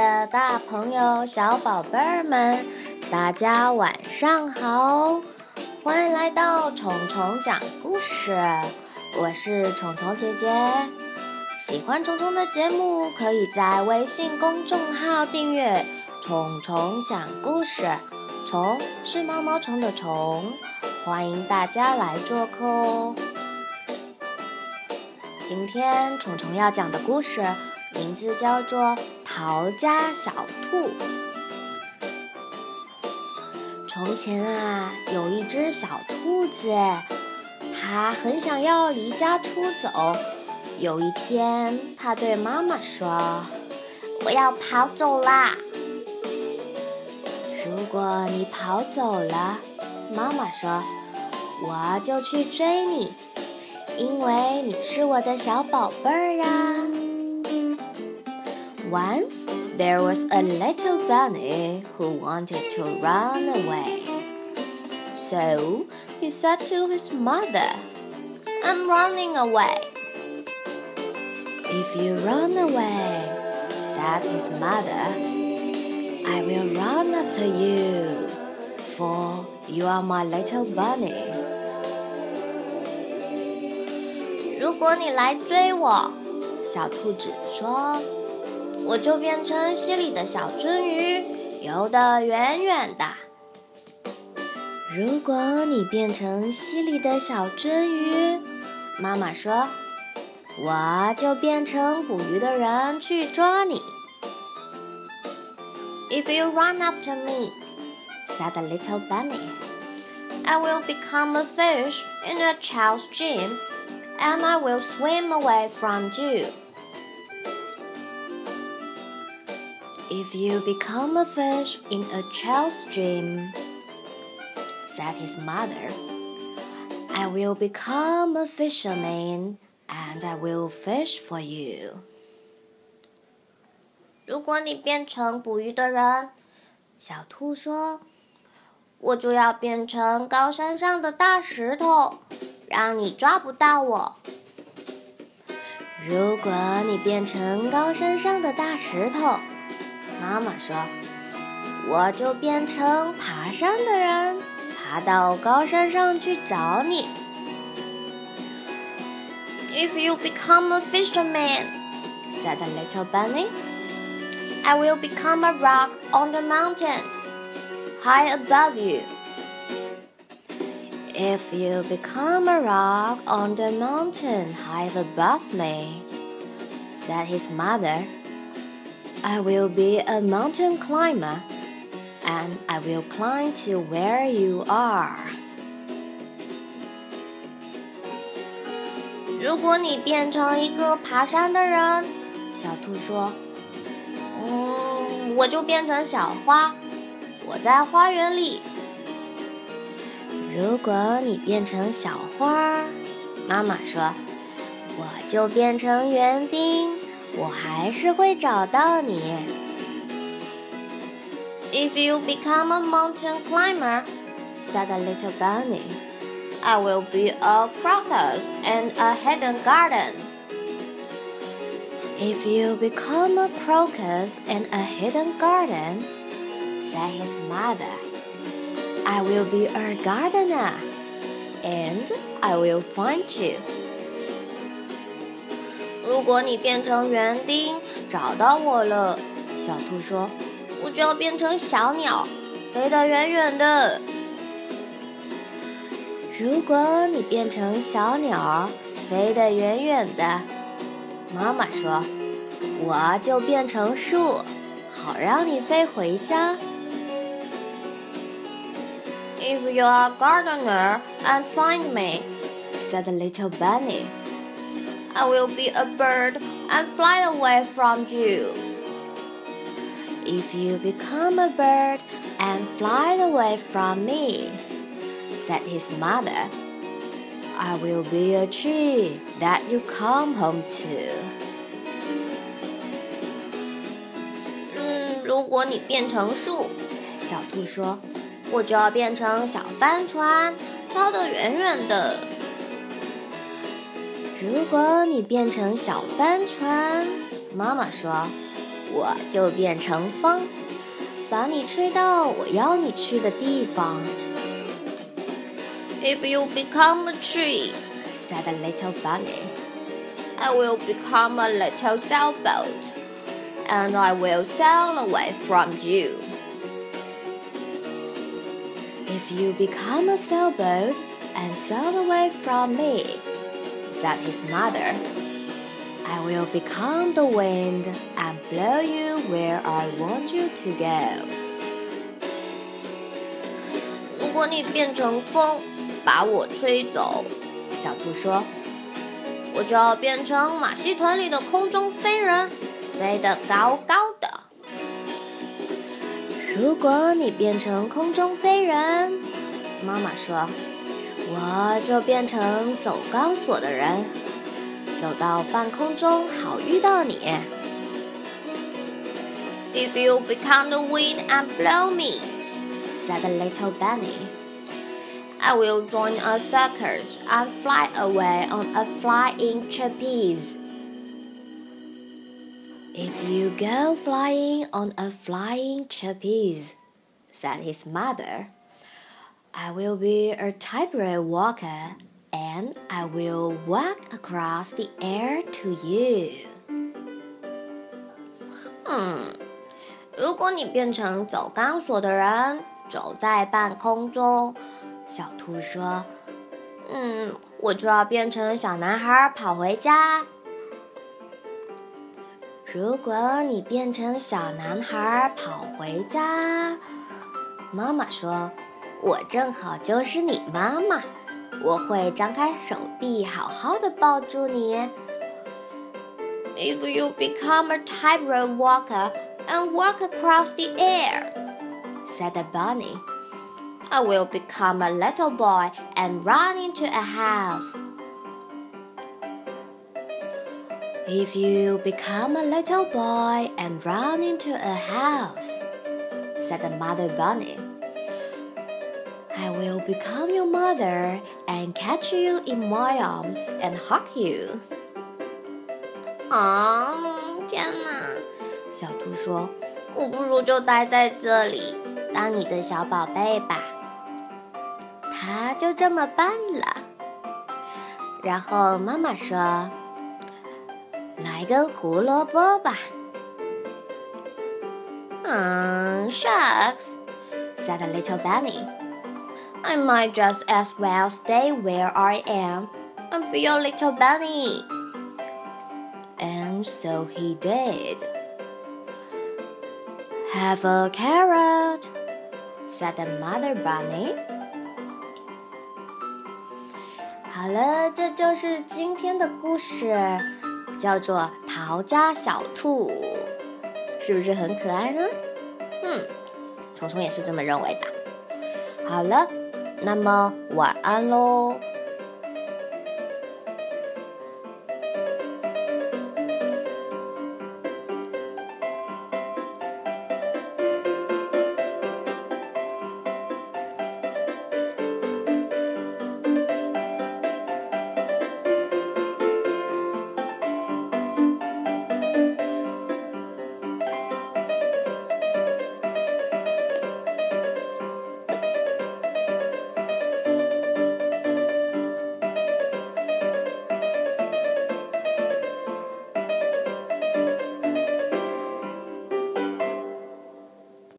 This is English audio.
的大朋友、小宝贝儿们，大家晚上好！欢迎来到虫虫讲故事，我是虫虫姐姐。喜欢虫虫的节目，可以在微信公众号订阅“虫虫讲故事”。虫是毛毛虫的虫，欢迎大家来做客哦。今天虫虫要讲的故事名字叫做《逃家小兔》。从前啊，有一只小兔子，它很想要离家出走。有一天，它对妈妈说：“我要跑走啦！”如果你跑走了，妈妈说：“我就去追你。”因为你是我的小宝贝儿呀。Once there was a little bunny who wanted to run away. So he said to his mother, I'm running away. If you run away, said his mother, I will run after you, for you are my little bunny. 如果你来追我，小兔子说， 我就变成溪里的小鳟鱼，游得远远的。如果你变成溪里的小鳟鱼，妈妈说，我就变成捕鱼的人去捉你。If you run after me, said the little bunny, I will become a fish in a child's dream. and I will swim away from you. If you become a fish in a child's dream, said his mother, I will become a fisherman and I will fish for you. 如果你变成捕鱼的人，小兔说，我就要变成高山上的大石头。让你抓不到我。如果你变成高山上的大石头， 妈妈说，我就变成爬山的人，爬到高山上去找你。If you become a fisherman, said the little bunny, I will become a rock on the mountain, high above you. If you become a rock on the mountain high above me, said his mother, I will be a mountain climber, and I will climb to where you are. 如果你变成一个爬山的人，小兔说：“嗯，我就变成小花，我在花园里。”如果你变成小花，妈妈说，我就变成园丁， 我还是会找到你。If you become a mountain climber, said the little bunny, I will be a crocus in a hidden garden. If you become a crocus in a hidden garden, said his mother. I will be a gardener, and I will find you. 如果你变成园丁，找到我了，小兔说，我就要变成小鸟，飞得远远的。如果你变成小鸟，飞得远远的，妈妈说，我就变成树，好让你飞回家。If you are a gardener and find me, said little bunny, I will be a bird and fly away from you. If you become a bird and fly away from me, said his mother, I will be a tree that you come home to. 嗯，如果你变成树，小兔说。我就要变成小帆船，飘得远远的。 如果你变成小帆船，妈妈说， 我就变成风，把你吹到我要你去的地方。If you become a tree, said the little bunny, I will become a little sailboat, and I will sail away from you. If you become a sailboat and sail away from me, said his mother, I will become the wind and blow you where I want you to go. 如果你变成风，把我吹走，小兔说，我就要变成马戏团里的空中飞人，飞得高高的。如果你变成空中飞人，妈妈说， 我就变成走钢索的人，走到半空中好遇到你。If you become the wind and blow me, said the little bunny, I will join a circus and fly away on a flying trapeze. If you go flying on a flying trapeze, said his mother, I will be a tightrope walker and I will walk across the air to you. 嗯，如果你变成走钢索的人，走在半空中，小兔说：“嗯，我就要变成小男孩跑回家。”如果你变成小男孩跑回家，妈妈说：“我正好就是你妈妈，我会张开手臂，好好的抱住你。” If you become a tightrope walker and walk across the air, said the bunny, I will become a little boy and run into a house. If you become a little boy and run into a house, said the mother bunny, I will become your mother and catch you in my arms and hug you. 啊，天哪！小兔说：“我不如就待在这里，当你的小宝贝吧。”他就这么办了。然后妈妈说。来根胡萝卜吧。嗯，shucks, said the little bunny. I might just as well stay where I am and be a little bunny. And so he did. Have a carrot, said the mother bunny. 好了，这就是今天的故事。叫做逃家小兔，是不是很可爱呢？嗯，虫虫也是这么认为的。好了， 那么晚安喽。